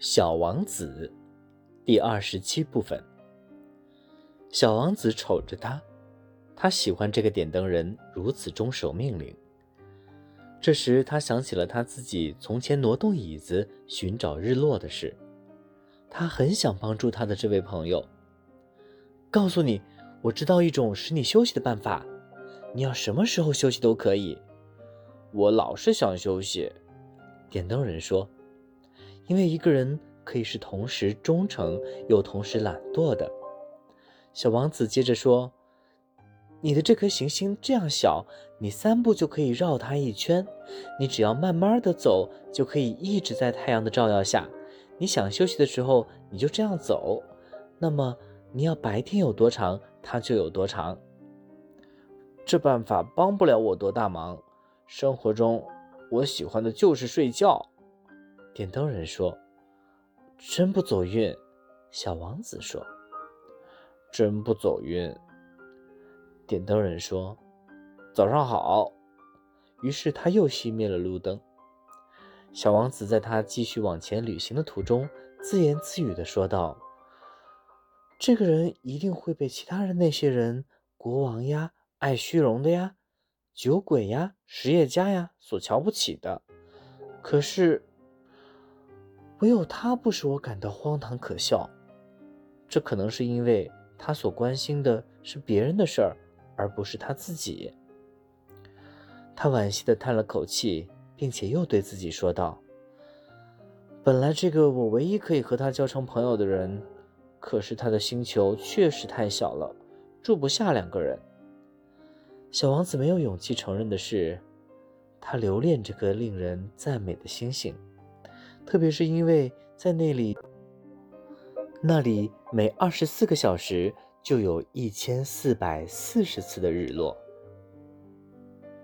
小王子，第二十七部分。小王子瞅着他，他喜欢这个点灯人如此遵守命令。这时，他想起了他自己从前挪动椅子寻找日落的事。他很想帮助他的这位朋友。告诉你，我知道一种使你休息的办法。你要什么时候休息都可以。我老是想休息，点灯人说。因为一个人可以是同时忠诚又同时懒惰的。小王子接着说：“你的这颗行星这样小，你三步就可以绕它一圈。你只要慢慢的走，就可以一直在太阳的照耀下。你想休息的时候，你就这样走。那么你要白天有多长，它就有多长。这办法帮不了我多大忙。生活中，我喜欢的就是睡觉。”点灯人说：“真不走运。”小王子说：“真不走运。”点灯人说：“早上好。”于是他又熄灭了路灯。小王子在他继续往前旅行的途中，自言自语地说道：“这个人一定会被其他人那些人——国王呀、爱虚荣的呀、酒鬼呀、实业家呀——所瞧不起的。可是……”唯有他不使我感到荒唐可笑，这可能是因为他所关心的是别人的事儿，而不是他自己。他惋惜地叹了口气，并且又对自己说道：“本来这个我唯一可以和他交成朋友的人，可是他的星球确实太小了，住不下两个人。”小王子没有勇气承认的是，他留恋这颗令人赞美的星星。特别是因为在那里，那里每二十四个小时就有一千四百四十次的日落。